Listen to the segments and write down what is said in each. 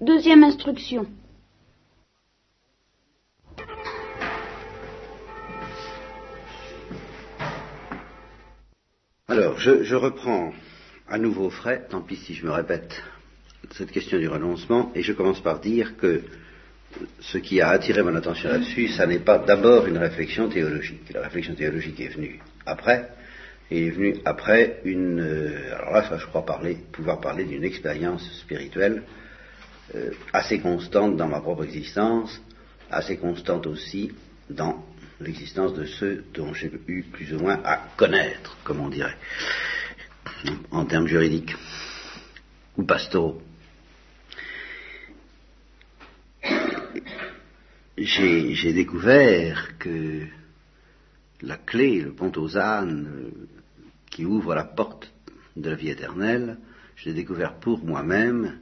Deuxième instruction. Alors, je, reprends à nouveau frais, tant pis si je me répète, cette question du renoncement, et je commence par dire que ce qui a attiré mon attention là-dessus, ça n'est pas d'abord une réflexion théologique. La réflexion théologique est venue après, et est venue après une. Euh, alors là, je crois pouvoir parler d'une expérience spirituelle euh, assez constante dans ma propre existence, assez constante aussi dans l'existence de ceux dont j'ai eu plus ou moins à connaître, comme on dirait, en termes juridiques ou pastoraux. J'ai découvert que la clé, le pont aux ânes, euh, qui ouvre la porte de la vie éternelle, je l'ai découvert pour moi-même,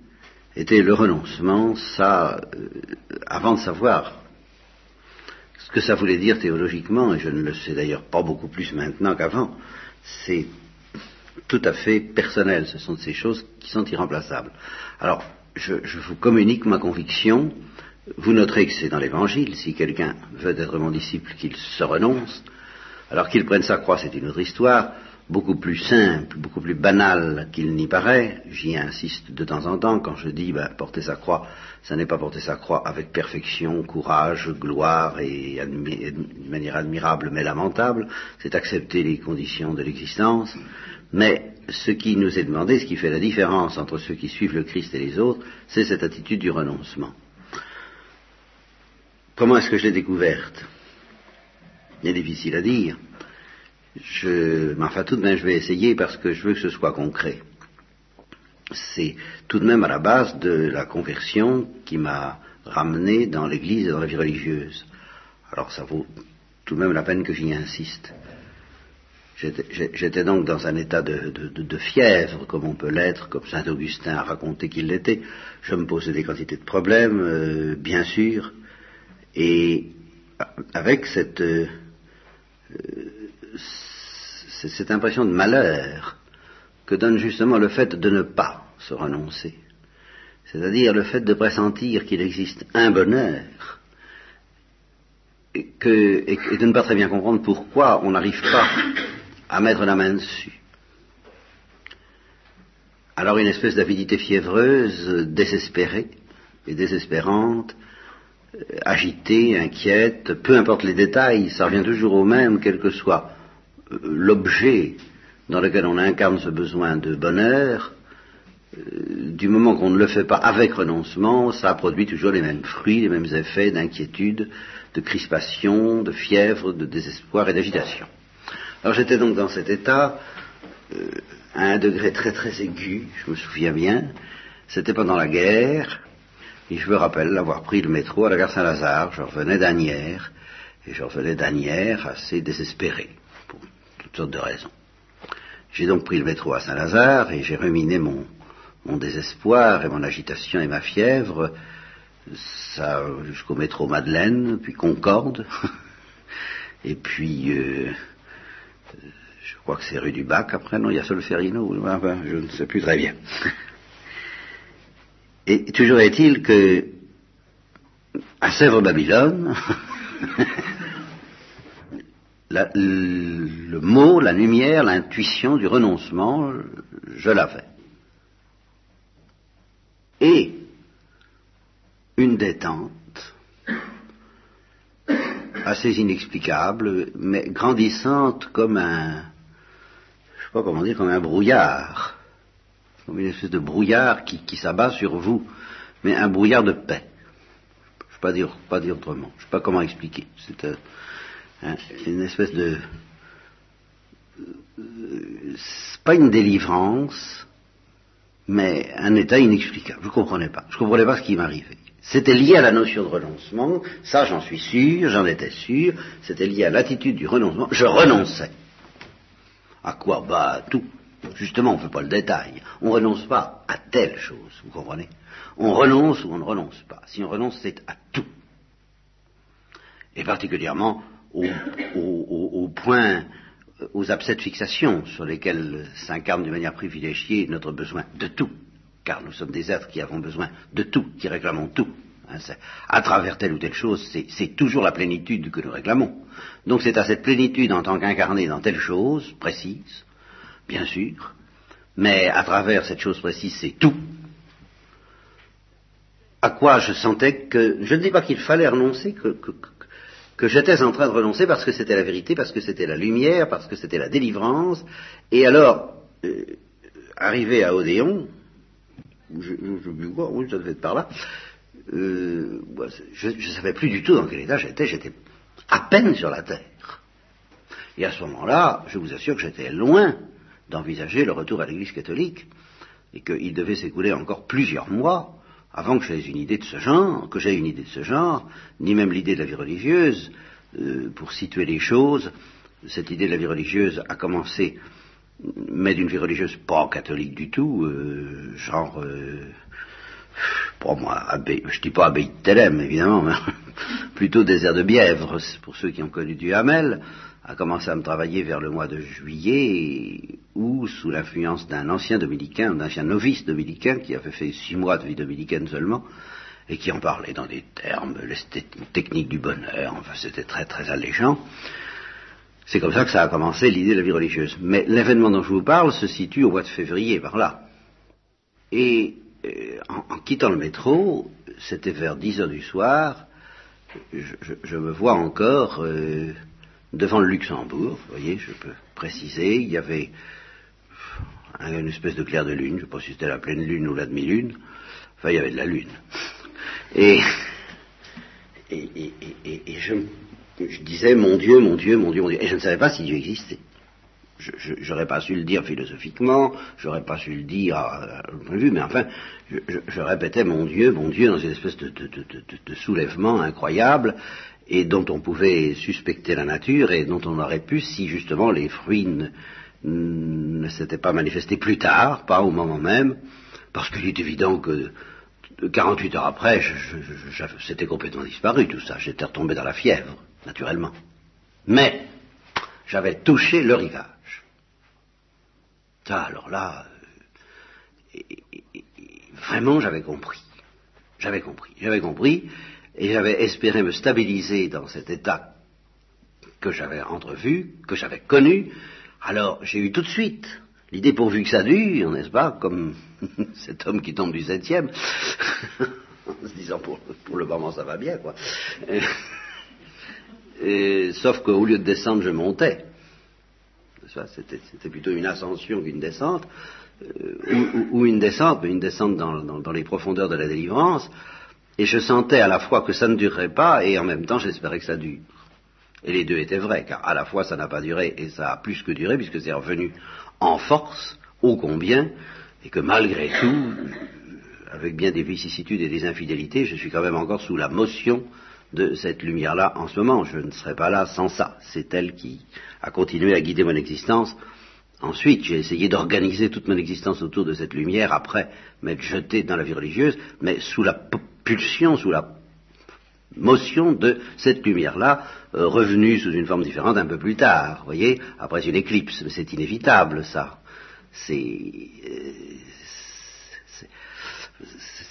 était le renoncement, ça, euh, avant de savoir ce que ça voulait dire théologiquement, et je ne le sais d'ailleurs pas beaucoup plus maintenant qu'avant, c'est tout à fait personnel, ce sont ces choses qui sont irremplaçables. Alors, je, je vous communique ma conviction, vous noterez que c'est dans l'Évangile, si quelqu'un veut être mon disciple, qu'il se renonce, alors qu'il prenne sa croix, c'est une autre histoire, beaucoup plus simple, beaucoup plus banal qu'il n'y paraît. J'y insiste de temps en temps quand je dis ben, porter sa croix, ça n'est pas porter sa croix avec perfection, courage, gloire et d'une manière admirable mais lamentable, c'est accepter les conditions de l'existence. Mais ce qui nous est demandé, ce qui fait la différence entre ceux qui suivent le Christ et les autres, c'est cette attitude du renoncement. Comment est-ce que je l'ai découverte? C'est difficile à dire. Je, mais enfin, tout de même, je vais essayer parce que je veux que ce soit concret. C'est tout de même à la base de la conversion qui m'a ramené dans l'Église et dans la vie religieuse. Alors, ça vaut tout de même la peine que j'y insiste. J'étais donc dans un état de, fièvre, comme on peut l'être, comme saint Augustin a raconté qu'il l'était. Je me posais des quantités de problèmes, euh, bien sûr, et avec cette, euh, cette impression de malheur que donne justement le fait de ne pas se renoncer, c'est-à-dire le fait de pressentir qu'il existe un bonheur et, de ne pas très bien comprendre pourquoi on n'arrive pas à mettre la main dessus. Alors une espèce d'avidité fiévreuse, désespérée et désespérante, agitée, inquiète, peu importe les détails, ça revient toujours au même, quel que soit l'objet dans lequel on incarne ce besoin de bonheur, euh, du moment qu'on ne le fait pas avec renoncement, ça produit toujours les mêmes fruits, les mêmes effets d'inquiétude, de crispation, de fièvre, de désespoir et d'agitation. Alors j'étais donc dans cet état, euh, à un degré très très aigu, je me souviens bien, c'était pendant la guerre, et je me rappelle avoir pris le métro à la gare Saint-Lazare, je revenais d'Anières, et je revenais d'Anières assez désespéré sortes de raisons. J'ai donc pris le métro à Saint-Lazare et j'ai ruminé mon, désespoir et mon agitation et ma fièvre ça jusqu'au métro Madeleine, puis Concorde, et puis euh, je crois que c'est rue du Bac après, non, il y a Solferino, je ne sais plus très bien. Et toujours est-il que à Sèvres-Babylone, le mot, la lumière, l'intuition du renoncement, je l'avais. Et une détente assez inexplicable, mais grandissante comme un, je sais pas comment dire, comme un brouillard, comme une espèce de brouillard qui, s'abat sur vous, mais un brouillard de paix. Je ne pas dire, pas dire autrement. Je ne sais pas comment expliquer. C'est Hein, une espèce de... pas une délivrance, mais un état inexplicable. Je ne comprenais pas. Je ne comprenais pas ce qui m'arrivait. C'était lié à la notion de renoncement, ça j'en suis sûr, j'en étais sûr, c'était lié à l'attitude du renoncement. Je renonçais. À quoi Bah à tout. Justement, on ne fait pas le détail. On ne renonce pas à telle chose, vous comprenez? On renonce ou on ne renonce pas. Si on renonce, c'est à tout. Et particulièrement au, point, aux abcès de fixation sur lesquels s'incarne de manière privilégiée notre besoin de tout. car nous sommes des êtres qui avons besoin de tout, qui réclamons tout. Hein, à travers telle ou telle chose, c'est toujours la plénitude que nous réclamons. Donc c'est à cette plénitude en tant qu'incarné dans telle chose précise, bien sûr, mais à travers cette chose précise, c'est tout. À quoi je sentais que, je ne dis pas qu'il fallait renoncer, que, que j'étais en train de renoncer parce que c'était la vérité, parce que c'était la lumière, parce que c'était la délivrance. Et alors, euh, arrivé à Odéon, je, je, oui, ça être par là, euh, je ne savais plus du tout dans quel état j'étais, j'étais à peine sur la terre. Et à ce moment-là, je vous assure que j'étais loin d'envisager le retour à l'Église catholique, et qu'il devait s'écouler encore plusieurs mois avant que j'aie une idée de ce genre, que j'aie une idée de ce genre, ni même l'idée de la vie religieuse, euh, pour situer les choses, cette idée de la vie religieuse a commencé, mais d'une vie religieuse pas catholique du tout, euh, genre, euh, pour moi, abbé, je dis pas abbaye de Télème, évidemment, mais plutôt désert de Bièvre, pour ceux qui ont connu du Hamel, a commencé à me travailler vers le mois de juillet, où, sous l'influence d'un ancien dominicain, d'un ancien novice dominicain, qui avait fait six mois de vie dominicaine seulement, et qui en parlait dans des termes, l'esthétique technique du bonheur, enfin c'était très très alléchant. C'est comme ça que ça a commencé l'idée de la vie religieuse. Mais l'événement dont je vous parle se situe au mois de février, par là. Et euh, en, quittant le métro, c'était vers 10 heures du soir, je, me vois encore euh, devant le Luxembourg, vous voyez, je peux préciser, il y avait une espèce de clair de lune, je ne sais pas si c'était la pleine lune ou la demi-lune, enfin il y avait de la lune. Et, et, et, je, je, disais, mon Dieu, mon Dieu, mon Dieu, mon Dieu, et je ne savais pas si Dieu existait. Je n'aurais pas su le dire philosophiquement, j'aurais pas su le dire à, point de vue, mais enfin, je, répétais mon Dieu, mon Dieu, dans une espèce de, de, de soulèvement incroyable, et dont on pouvait suspecter la nature et dont on aurait pu si justement les fruits ne, s'étaient pas manifestés plus tard, pas au moment même, parce qu'il est évident que 48 heures après, c'était complètement disparu tout ça, j'étais retombé dans la fièvre, naturellement. Mais j'avais touché le rivage. Ça, alors là, euh, vraiment j'avais compris. J'avais compris. J'avais compris et j'avais espéré me stabiliser dans cet état que j'avais entrevu, que j'avais connu, alors j'ai eu tout de suite l'idée pourvu que ça dure, n'est-ce pas, comme cet homme qui tombe du septième, en se disant pour, le moment ça va bien, quoi. Et, sauf qu'au lieu de descendre, je montais. C'était plutôt une ascension qu'une descente, euh, ou, une descente, mais une descente dans les profondeurs de la délivrance, et je sentais à la fois que ça ne durerait pas, et en même temps j'espérais que ça dure. Et les deux étaient vrais, car à la fois ça n'a pas duré, et ça a plus que duré, puisque c'est revenu en force, ô combien, et que malgré tout, avec bien des vicissitudes et des infidélités, je suis quand même encore sous la motion de cette lumière-là en ce moment. Je ne serais pas là sans ça. C'est elle qui a continué à guider mon existence. Ensuite, j'ai essayé d'organiser toute mon existence autour de cette lumière, après m'être jeté dans la vie religieuse, mais sous la pulsion, sous la motion de cette lumière-là, euh, revenue sous une forme différente un peu plus tard, vous voyez, après une éclipse. Mais c'est inévitable, ça. C'est... Euh,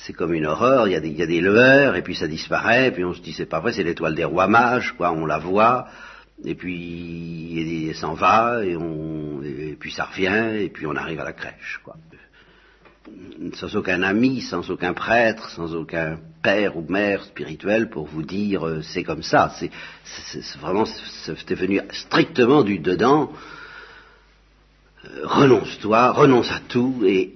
c'est comme une horreur, il y, a des, il y, a des, lueurs, et puis ça disparaît, et puis on se dit c'est pas vrai, c'est l'étoile des rois mages, quoi, on la voit, et puis elle s'en va, et, on, et puis ça revient, et puis on arrive à la crèche, quoi sans aucun ami, sans aucun prêtre, sans aucun père ou mère spirituel pour vous dire euh, c'est comme ça. C'est vraiment, c'était venu strictement du dedans. Euh, renonce-toi, renonce à tout et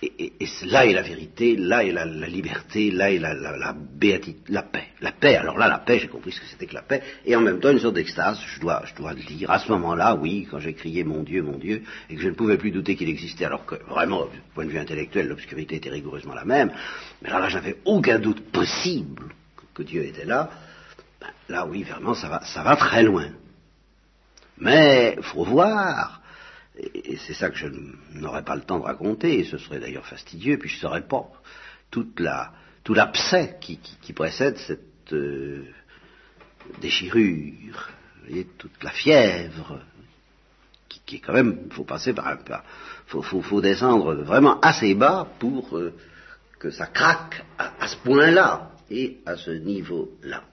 et, là est la vérité, là est la, liberté, là est la, la, la, béatitude, la paix. La paix, alors là, la paix, j'ai compris ce que c'était que la paix, et en même temps une sorte d'extase, je dois, je dois le dire. À ce moment-là, oui, quand j'ai crié mon Dieu, mon Dieu, et que je ne pouvais plus douter qu'il existait, alors que vraiment, du point de vue intellectuel, l'obscurité était rigoureusement la même, mais là, là, j'avais aucun doute possible que, Dieu était là, ben, là, oui, vraiment, ça va, ça va très loin. Mais, faut voir, et c'est ça que je n'aurais pas le temps de raconter, et ce serait d'ailleurs fastidieux, puis je ne saurais pas toute la, tout l'abcès qui, précède cette euh, déchirure, voyez, toute la fièvre qui est quand même, il faut passer par un pas, faut, faut, descendre vraiment assez bas pour euh, que ça craque à, ce point-là et à ce niveau-là.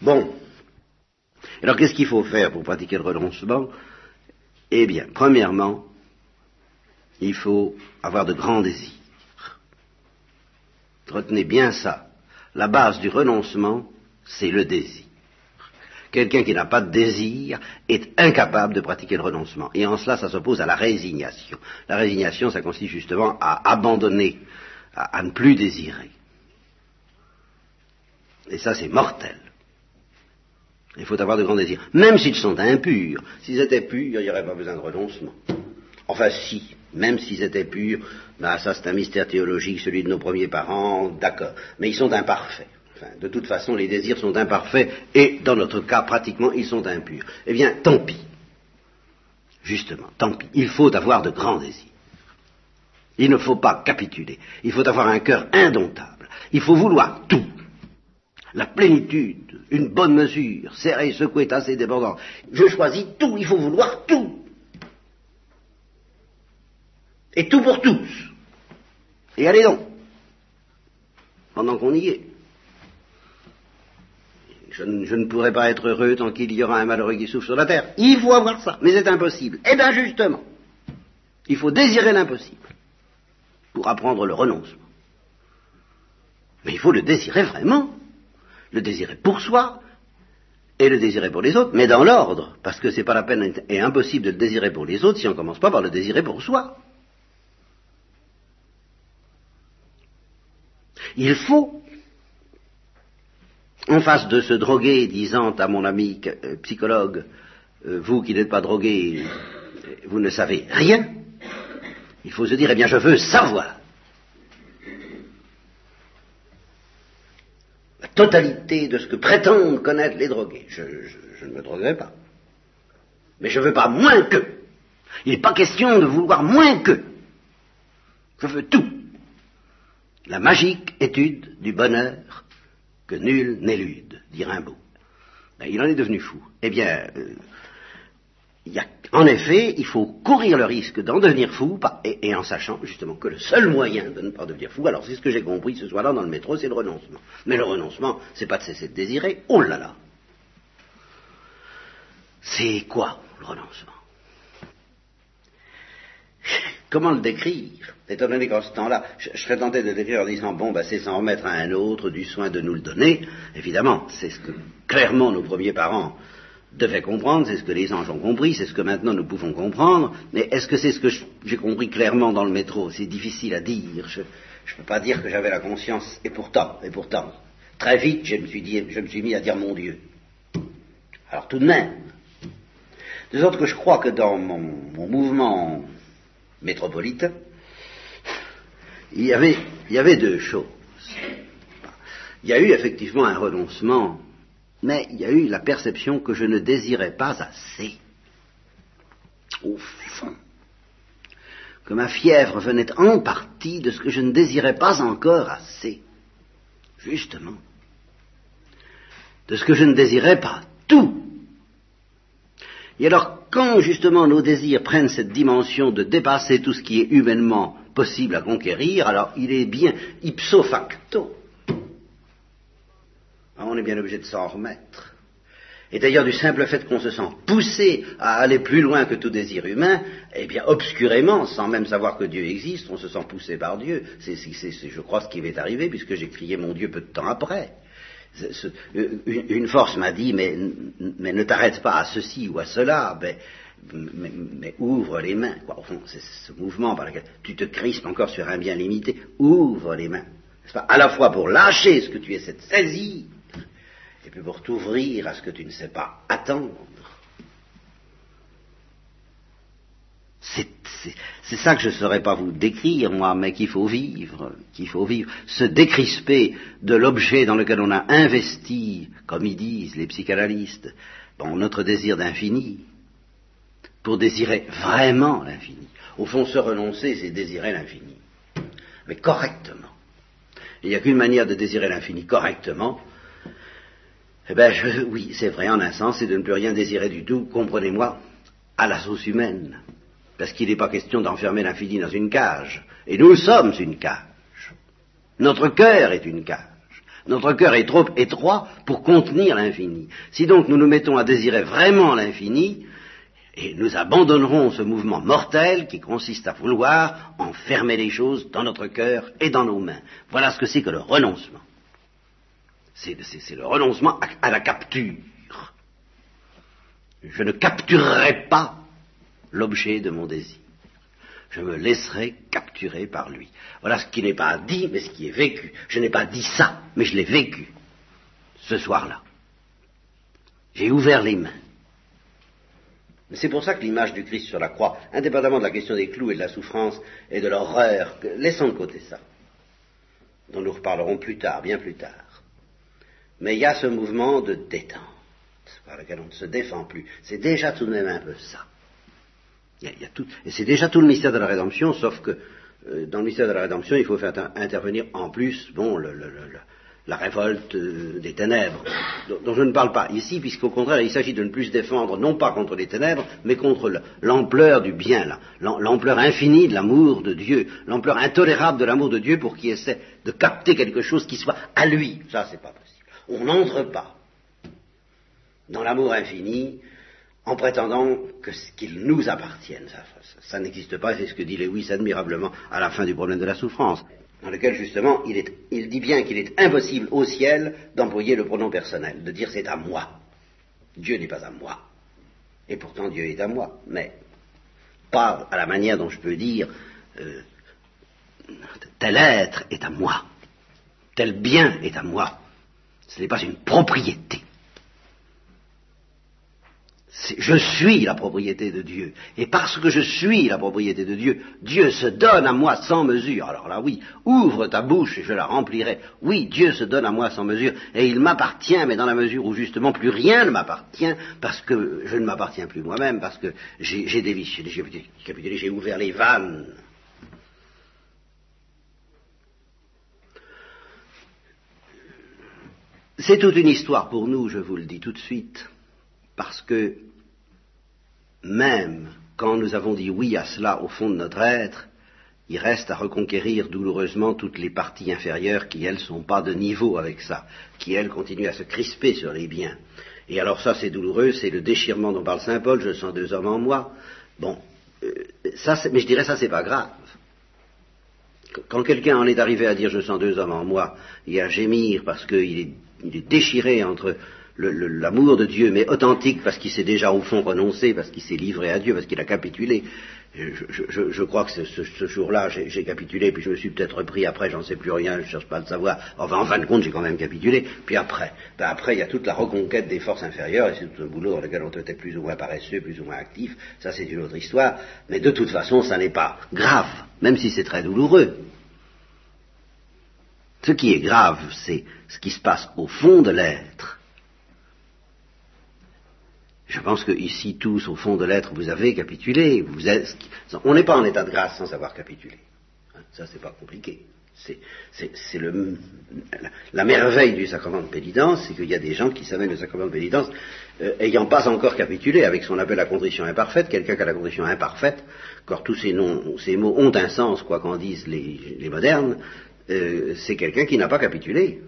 Bon. Alors qu'est-ce qu'il faut faire pour pratiquer le renoncement? Eh bien, premièrement, il faut avoir de grands désirs. Retenez bien ça. La base du renoncement, c'est le désir. Quelqu'un qui n'a pas de désir est incapable de pratiquer le renoncement. Et en cela, ça s'oppose à la résignation. La résignation, ça consiste justement à abandonner, à, ne plus désirer. Et ça, c'est mortel. Il faut avoir de grands désirs. Même s'ils sont impurs. S'ils étaient purs, il n'y aurait pas besoin de renoncement. Enfin, si, même s'ils étaient purs, bah, ça c'est un mystère théologique, celui de nos premiers parents, d'accord. Mais ils sont imparfaits. de toute façon, les désirs sont imparfaits et, dans notre cas, pratiquement, ils sont impurs. Eh bien, tant pis. Justement, tant pis. Il faut avoir de grands désirs. Il ne faut pas capituler. Il faut avoir un cœur indomptable. Il faut vouloir tout. La plénitude, une bonne mesure, serré, secoué, assez débordant. Je choisis tout, il faut vouloir tout. Et tout pour tous. Et allez donc, pendant qu'on y est. Je, ne pourrai pas être heureux tant qu'il y aura un malheureux qui souffre sur la terre. Il faut avoir ça, mais c'est impossible. Eh bien justement, il faut désirer l'impossible pour apprendre le renoncement. Mais il faut le désirer vraiment. Le désirer pour soi et le désirer pour les autres, mais dans l'ordre, parce que c'est pas la peine et impossible de le désirer pour les autres si on ne commence pas par le désirer pour soi. Il faut, en face de ce drogué disant à mon ami euh, psychologue, euh, vous qui n'êtes pas drogué, vous ne savez rien, il faut se dire, eh bien, je veux savoir. Totalité de ce que prétendent connaître les drogués. Je, ne me droguerai pas. Mais je ne veux pas moins qu'eux. Il n'est pas question de vouloir moins qu'eux. Je veux tout la magique étude du bonheur que nul n'élude, dit Rimbaud. Ben, il en est devenu fou. Eh bien, euh, en effet, il faut courir le risque d'en devenir fou, et, en sachant justement que le seul moyen de ne pas devenir fou, alors c'est ce que j'ai compris ce soir-là dans le métro, c'est le renoncement. Mais le renoncement, c'est pas de cesser de désirer, oh là là. C'est quoi le renoncement? Comment le décrire? Étant donné qu'en ce temps-là, je, serais tenté de le décrire en disant, bon, bah, c'est s'en remettre à un autre du soin de nous le donner. Évidemment, c'est ce que clairement nos premiers parents devaient comprendre, c'est ce que les anges ont compris, c'est ce que maintenant nous pouvons comprendre. Mais est-ce que c'est ce que j'ai compris clairement dans le métro? C'est difficile à dire. Je ne peux pas dire que j'avais la conscience. Et pourtant, et pourtant, très vite, je me suis, dit, je me suis mis à dire mon Dieu. Alors tout de même, de sorte que je crois que dans mon mouvement métropolitain, il y avait, il y avait deux choses. Il y a eu effectivement un renoncement, mais il y a eu la perception que je ne désirais pas assez. Au fond. Que ma fièvre venait en partie de ce que je ne désirais pas encore assez. Justement. De ce que je ne désirais pas tout. Et alors, quand justement nos désirs prennent cette dimension de dépasser tout ce qui est humainement possible à conquérir, alors il est bien ipso facto. Ah, on est bien obligé de s'en remettre. Et d'ailleurs, du simple fait qu'on se sent poussé à aller plus loin que tout désir humain, eh bien, obscurément, sans même savoir que Dieu existe, on se sent poussé par Dieu. C'est, je crois, ce qui m'est arrivé, puisque j'ai crié mon Dieu peu de temps après. Une force m'a dit, mais, ne t'arrête pas à ceci ou à cela, mais, ouvre les mains. c'est ce mouvement par lequel tu te crispes encore sur un bien limité. Ouvre les mains. Pas? À la fois pour lâcher ce que tu essaies de saisir, et puis pour t'ouvrir à ce que tu ne sais pas attendre. C'est ça que je ne saurais pas vous décrire, moi, mais qu'il faut vivre, qu'il faut vivre. Se décrisper de l'objet dans lequel on a investi, comme ils disent les psychanalystes, bon, notre désir d'infini, pour désirer vraiment l'infini. Au fond, se renoncer, c'est désirer l'infini. Mais correctement. Il n'y a qu'une manière de désirer l'infini correctement, Eh bien, oui, c'est vrai, en un sens, c'est de ne plus rien désirer du tout, comprenez-moi, à la sauce humaine. Parce qu'il n'est pas question d'enfermer l'infini dans une cage. Et nous sommes une cage. Notre cœur est une cage. Notre cœur est trop étroit pour contenir l'infini. Si donc nous nous mettons à désirer vraiment l'infini, et nous abandonnerons ce mouvement mortel qui consiste à vouloir enfermer les choses dans notre cœur et dans nos mains. Voilà ce que c'est que le renoncement. C'est le renoncement à, la capture. Je ne capturerai pas l'objet de mon désir. Je me laisserai capturer par lui. Voilà ce qui n'est pas dit, mais ce qui est vécu. Je n'ai pas dit ça, mais je l'ai vécu ce soir-là. J'ai ouvert les mains. C'est pour ça que l'image du Christ sur la croix, indépendamment de la question des clous et de la souffrance et de l'horreur, laissons de côté ça, dont nous reparlerons plus tard, bien plus tard. Mais il y a ce mouvement de détente par lequel on ne se défend plus. C'est déjà tout de même un peu ça. Il y a, tout, et c'est déjà tout le mystère de la rédemption, sauf que euh, dans le mystère de la rédemption, il faut faire intervenir en plus, bon, la révolte euh, des ténèbres, dont je ne parle pas ici, puisqu'au contraire, il s'agit de ne plus se défendre, non pas contre les ténèbres, mais contre l'ampleur du bien, l'ampleur infinie de l'amour de Dieu, l'ampleur intolérable de l'amour de Dieu pour qui essaie de capter quelque chose qui soit à lui. Ça, c'est pas possible. On n'entre pas dans l'amour infini en prétendant que qu'il nous appartienne. Ça, n'existe pas, c'est ce que dit Lewis admirablement à la fin du problème de la souffrance dans lequel justement il, dit bien qu'il est impossible au ciel d'employer le pronom personnel, de dire c'est à moi. Dieu n'est pas à moi. Et pourtant Dieu est à moi, mais pas à la manière dont je peux dire euh, tel être est à moi, tel bien est à moi. Ce n'est pas une propriété je suis la propriété de Dieu. Et parce que je suis la propriété de Dieu, Dieu se donne à moi sans mesure. Alors là, oui, ouvre ta bouche et je la remplirai. Oui, Dieu se donne à moi sans mesure. Et il m'appartient, mais dans la mesure où justement plus rien ne m'appartient, parce que je ne m'appartiens plus moi-même, parce que j'ai dévissé, j'ai j'ai ouvert les vannes. C'est toute une histoire pour nous, je vous le dis tout de suite, parce que même quand nous avons dit oui à cela au fond de notre être, il reste à reconquérir douloureusement toutes les parties inférieures qui, elles, ne sont pas de niveau avec ça, qui, elles, continuent à se crisper sur les biens. Et alors ça, c'est douloureux, c'est le déchirement dont parle Saint Paul, je sens deux hommes en moi. Bon, euh, ça, mais je dirais ça, c'est pas grave. Quand quelqu'un en est arrivé à dire je sens deux hommes en moi, et à gémir parce qu'il est, déchiré entre l'amour de Dieu, mais authentique parce qu'il s'est déjà au fond renoncé, parce qu'il s'est livré à Dieu, parce qu'il a capitulé. Je, crois que ce, jour-là, j'ai capitulé, puis je me suis peut-être repris après, j'en sais plus rien, je cherche pas à le savoir. Enfin, en fin de compte, j'ai quand même capitulé. Puis après, ben après, il y a toute la reconquête des forces inférieures, et c'est tout un boulot dans lequel on être plus ou moins paresseux, plus ou moins actif. Ça, c'est une autre histoire. Mais de toute façon, ça n'est pas grave, même si c'est très douloureux. Ce qui est grave, c'est ce qui se passe au fond de l'être je pense que ici, tous, au fond de l'être, vous avez capitulé. On n'est pas en état de grâce sans avoir capitulé. Hein, ça, c'est pas compliqué. C'est la merveille du sacrement de pénitence, c'est qu'il y a des gens qui s'amènent le sacrement de pénitence euh, ayant pas encore capitulé avec ce qu'on appelle la condition imparfaite. Quelqu'un qui a la condition imparfaite, car tous ces, noms, ces mots ont un sens, quoi qu'en disent les, modernes, euh, c'est quelqu'un qui n'a pas capitulé,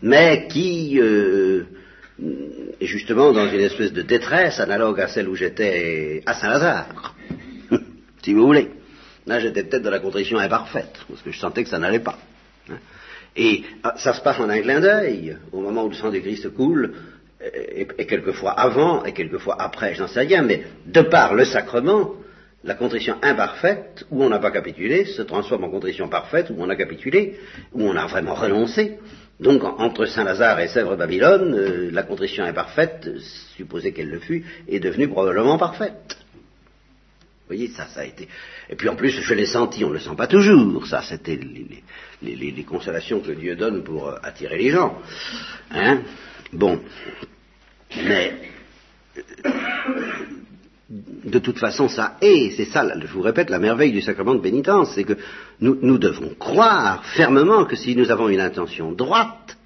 mais qui euh, et justement dans une espèce de détresse analogue à celle où j'étais à Saint-Lazare, si vous voulez. Là, j'étais peut-être dans la contrition imparfaite, parce que je sentais que ça n'allait pas. Et ah, ça se passe en un clin d'œil, au moment où le sang du Christ coule, et, quelquefois avant, et quelquefois après, j'en sais rien, mais de par le sacrement, la contrition imparfaite, où on n'a pas capitulé, se transforme en contrition parfaite, où on a capitulé, où on a vraiment renoncé, donc, entre Saint-Lazare et Sèvres-Babylone, euh, la contrition imparfaite, supposé qu'elle le fût, est devenue probablement parfaite. Vous voyez, ça, ça a été. Et puis en plus, je l'ai senti, on ne le sent pas toujours. Ça, c'était les, consolations que Dieu donne pour euh, attirer les gens. Hein Bon. Mais de toute façon, ça est, c'est ça, je vous répète, la merveille du sacrement de pénitence, c'est que nous, devons croire fermement que si nous avons une intention droite,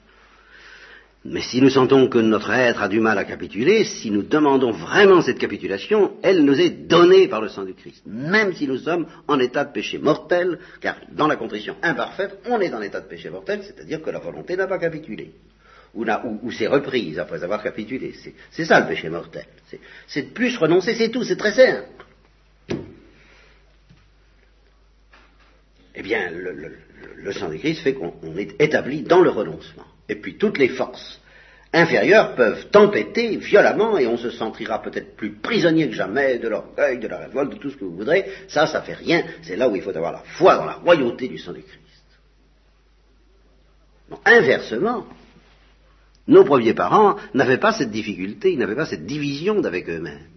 Mais si nous sentons que notre être a du mal à capituler, si nous demandons vraiment cette capitulation, elle nous est donnée par le sang du Christ, même si nous sommes en état de péché mortel, car dans la contrition imparfaite, on est en état de péché mortel, c'est-à-dire que la volonté n'a pas capitulé, ou, ou, reprise après avoir capitulé. C'est ça le péché mortel. C'est de plus renoncer, c'est tout, c'est très simple. Eh bien, le sang du Christ fait qu'on est établi dans le renoncement. Et puis toutes les forces inférieures peuvent tempêter violemment et on se sentira peut-être plus prisonnier que jamais de l'orgueil, de la révolte, de tout ce que vous voudrez. Ça, ça fait rien. C'est là où il faut avoir la foi dans la royauté du sang du Christ. inversement, nos premiers parents n'avaient pas cette difficulté, ils n'avaient pas cette division d'avec eux-mêmes.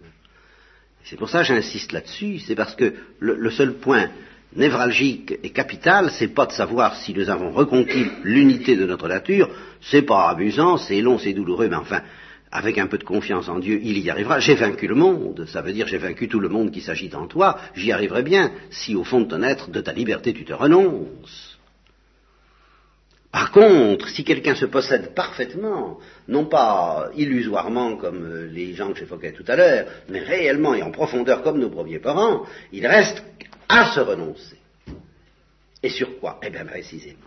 C'est pour ça que j'insiste là-dessus, c'est parce que le seul point névralgique et capital, c'est pas de savoir si nous avons reconquis l'unité de notre nature, c'est pas amusant, c'est long, c'est douloureux, mais enfin, avec un peu de confiance en Dieu, il y arrivera. J'ai vaincu le monde, ça veut dire j'ai vaincu tout le monde qui s'agit en toi, j'y arriverai bien, si au fond de ton être, de ta liberté, tu te renonces. Par contre, si quelqu'un se possède parfaitement, non pas illusoirement comme les gens que j'évoquais tout à l'heure, mais réellement et en profondeur comme nos premiers parents, il reste à se renoncer. Et sur quoi? Eh bien précisément.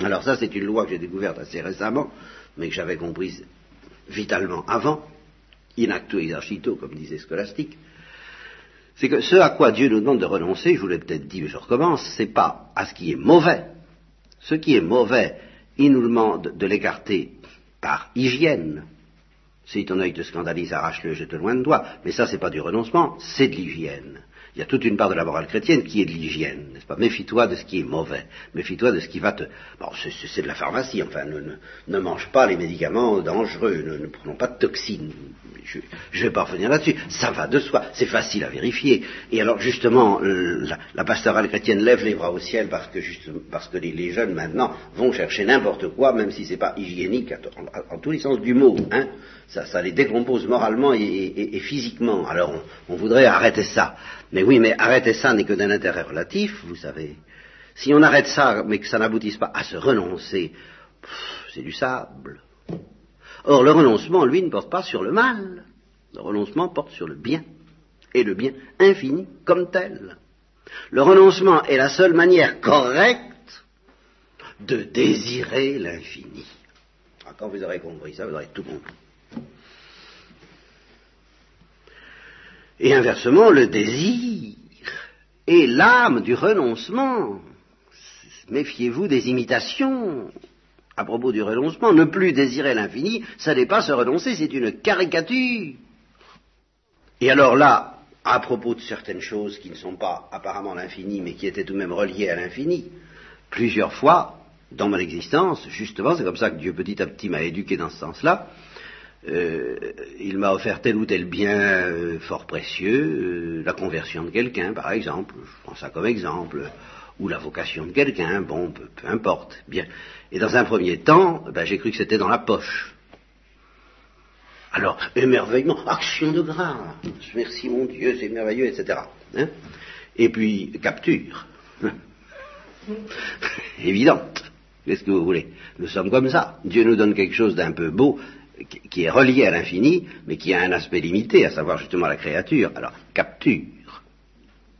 Alors ça, c'est une loi que j'ai découverte assez récemment, mais que j'avais comprise vitalement avant, in actu exercito, comme disait Scolastique, c'est que ce à quoi Dieu nous demande de renoncer, je vous l'ai peut-être dit, mais je recommence, c'est pas à ce qui est mauvais. Ce qui est mauvais, il nous demande de l'écarter par hygiène. Si ton œil te scandalise, arrache-le, jette loin de toi. Mais ça, c'est pas du renoncement, c'est de l'hygiène il y a toute une part de la morale chrétienne qui est de l'hygiène, n'est-ce pas? Méfie-toi de ce qui est mauvais, méfie-toi de ce qui va te... Bon, c'est de la pharmacie, enfin, ne, mange pas les médicaments dangereux, ne, prenons pas de toxines. Je ne vais pas revenir là-dessus, ça va de soi, c'est facile à vérifier. Et alors, justement, la, pastorale chrétienne lève les bras au ciel parce que, parce que les, jeunes, maintenant, vont chercher n'importe quoi, même si c'est pas hygiénique, en, tous les sens du mot, hein ça, les décompose moralement et, physiquement. Alors on, voudrait arrêter ça. Mais oui, mais arrêter ça n'est que d'un intérêt relatif, vous savez. Si on arrête ça, mais que ça n'aboutisse pas à se renoncer, c'est du sable. Or, le renoncement, lui, ne porte pas sur le mal. Le renoncement porte sur le bien. Et le bien infini comme tel. Le renoncement est la seule manière correcte de désirer l'infini. Ah, quand vous aurez compris ça, vous aurez tout compris. Et inversement, le désir est l'âme du renoncement. Méfiez-vous des imitations. À propos du renoncement, ne plus désirer l'infini, ça n'est pas se renoncer, c'est une caricature. Et alors là, à propos de certaines choses qui ne sont pas apparemment l'infini, mais qui étaient tout de même reliées à l'infini, plusieurs fois, dans mon existence, justement, c'est comme ça que Dieu petit à petit m'a éduqué dans ce sens-là, euh, il m'a offert tel ou tel bien euh, fort précieux, euh, la conversion de quelqu'un, par exemple, je prends ça comme exemple, ou la vocation de quelqu'un, bon, peu, importe, bien. Et dans un premier temps, ben, j'ai cru que c'était dans la poche. Alors, émerveillement, action de grâce, merci mon Dieu, c'est merveilleux, etc. Hein? Et puis, capture. Évidente. Qu'est-ce que vous voulez? Nous sommes comme ça. Dieu nous donne quelque chose d'un peu beau, qui est relié à l'infini, mais qui a un aspect limité, à savoir justement la créature. Alors, capture.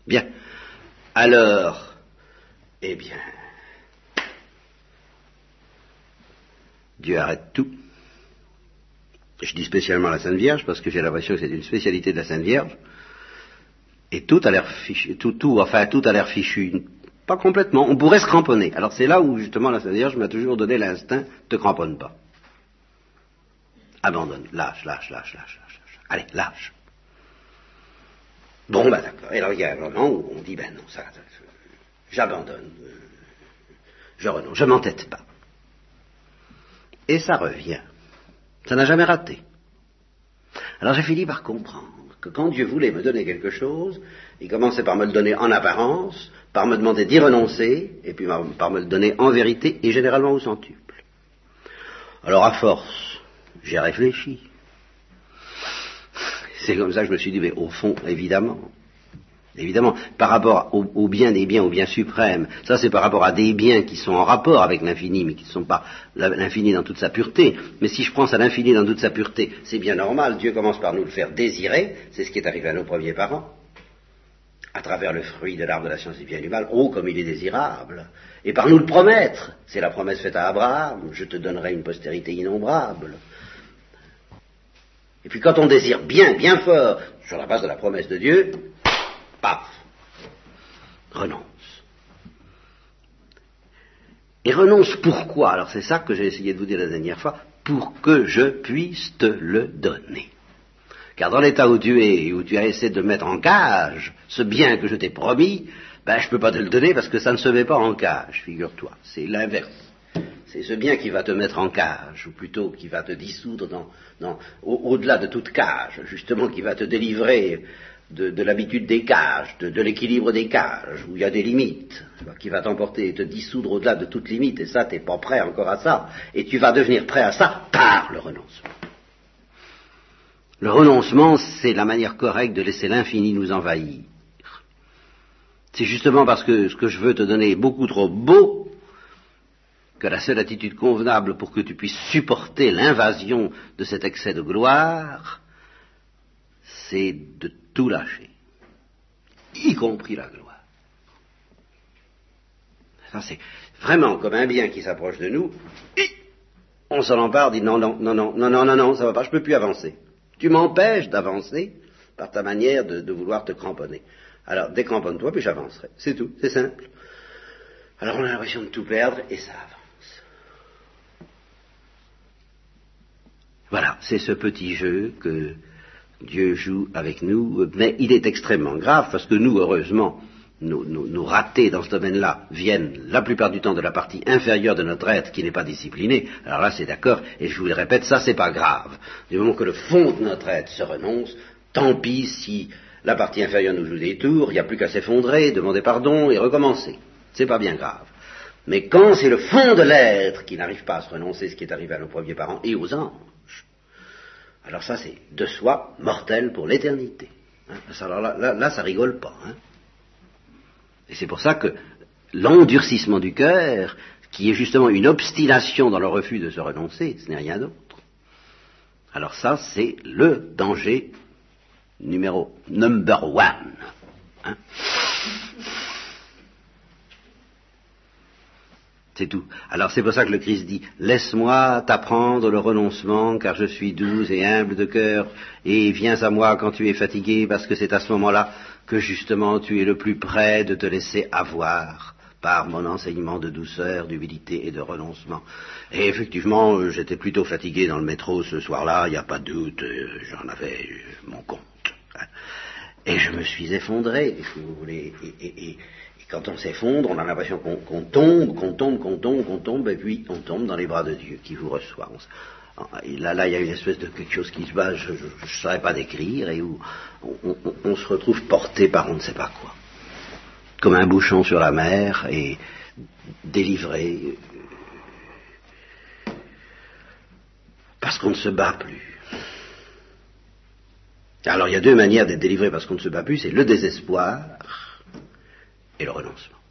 Bien. Alors, eh bien, Dieu arrête tout. Je dis spécialement la Sainte Vierge parce que j'ai l'impression que c'est une spécialité de la Sainte Vierge. Et tout a l'air fichu, enfin tout a l'air fichu. Pas complètement. On pourrait se cramponner. Alors c'est là où justement la Sainte Vierge m'a toujours donné l'instinct, te cramponne pas. Abandonne. Lâche, lâche, lâche, lâche, lâche. Allez, lâche. Bon, ben d'accord. Et alors il y a un moment où on dit, ben non, ça, j'abandonne. Je renonce, je m'entête pas. Et ça revient. Ça n'a jamais raté. Alors j'ai fini par comprendre que quand Dieu voulait me donner quelque chose, il commençait par me le donner en apparence, par me demander d'y renoncer, et puis par me le donner en vérité, et généralement au centuple. Alors à force j'ai réfléchi. C'est comme ça que je me suis dit, mais au fond, évidemment, Évidemment, par rapport au, bien des biens, au bien suprême, ça c'est par rapport à des biens qui sont en rapport avec l'infini, mais qui ne sont pas l'infini dans toute sa pureté. Mais si je prends ça l'infini dans toute sa pureté, c'est bien normal, Dieu commence par nous le faire désirer, c'est ce qui est arrivé à nos premiers parents, à travers le fruit de l'arbre de la science du bien et du mal, oh comme il est désirable, et par nous le promettre, c'est la promesse faite à Abraham, je te donnerai une postérité innombrable. Et puis quand on désire bien, bien fort, sur la base de la promesse de Dieu, paf, renonce. Et renonce pourquoi? Alors c'est ça que j'ai essayé de vous dire la dernière fois, pour que je puisse te le donner. Car dans l'état où tu es, où tu as essayé de mettre en cage ce bien que je t'ai promis, ben je ne peux pas te le donner parce que ça ne se met pas en cage, figure-toi. C'est l'inverse. C'est ce bien qui va te mettre en cage, ou plutôt qui va te dissoudre au-delà de toute cage, justement qui va te délivrer de, l'habitude des cages, de, l'équilibre des cages, où il y a des limites, qui va t'emporter et te dissoudre au-delà de toute limite, et ça, tu n'es pas prêt encore à ça, et tu vas devenir prêt à ça par le renoncement. Le renoncement, c'est la manière correcte de laisser l'infini nous envahir. C'est justement parce que ce que je veux te donner est beaucoup trop beau que la seule attitude convenable pour que tu puisses supporter l'invasion de cet excès de gloire, c'est de tout lâcher, y compris la gloire. Ça, c'est vraiment comme un bien qui s'approche de nous, et on s'en empare, dit non, non, non, non, non, non, non, non, ça va pas, je peux plus avancer. Tu m'empêches d'avancer par ta manière de, vouloir te cramponner. Alors, décramponne-toi, puis j'avancerai. C'est tout, c'est simple. Alors on a l'impression de tout perdre, et ça. Voilà, c'est ce petit jeu que Dieu joue avec nous, mais il est extrêmement grave parce que nous, heureusement, nos, ratés dans ce domaine-là viennent la plupart du temps de la partie inférieure de notre être qui n'est pas disciplinée. Alors là, c'est d'accord, et je vous le répète, ça, c'est pas grave. Du moment que le fond de notre être se renonce, tant pis si la partie inférieure nous joue des tours, il n'y a plus qu'à s'effondrer, demander pardon et recommencer. C'est pas bien grave. Mais quand c'est le fond de l'être qui n'arrive pas à se renoncer, ce qui est arrivé à nos premiers parents et aux anges, alors ça, c'est de soi mortel pour l'éternité. Hein. alors là, ça rigole pas. Hein. Et c'est pour ça que l'endurcissement du cœur, qui est justement une obstination dans le refus de se renoncer, ce n'est rien d'autre. Alors ça, c'est le danger numéro number one. Hein. C'est tout. Alors c'est pour ça que le Christ dit, laisse-moi t'apprendre le renoncement, car je suis doux et humble de cœur, et viens à moi quand tu es fatigué, parce que c'est à ce moment-là que justement tu es le plus près de te laisser avoir par mon enseignement de douceur, d'humilité et de renoncement. Et effectivement, j'étais plutôt fatigué dans le métro ce soir-là, il n'y a pas de doute, euh, j'en avais euh, mon compte. Hein. Et je me suis effondré, si vous voulez, et quand on s'effondre, on a l'impression qu'on tombe, qu'on tombe, qu'on tombe, qu'on tombe, et puis on tombe dans les bras de Dieu qui vous reçoit. là, là, il y a une espèce de quelque chose qui se passe, je ne saurais pas décrire, et où on, se retrouve porté par on ne sait pas quoi. Comme un bouchon sur la mer, et délivré. Parce qu'on ne se bat plus. Alors il y a deux manières d'être délivré parce qu'on ne se bat plus, c'est le désespoir et le renoncement.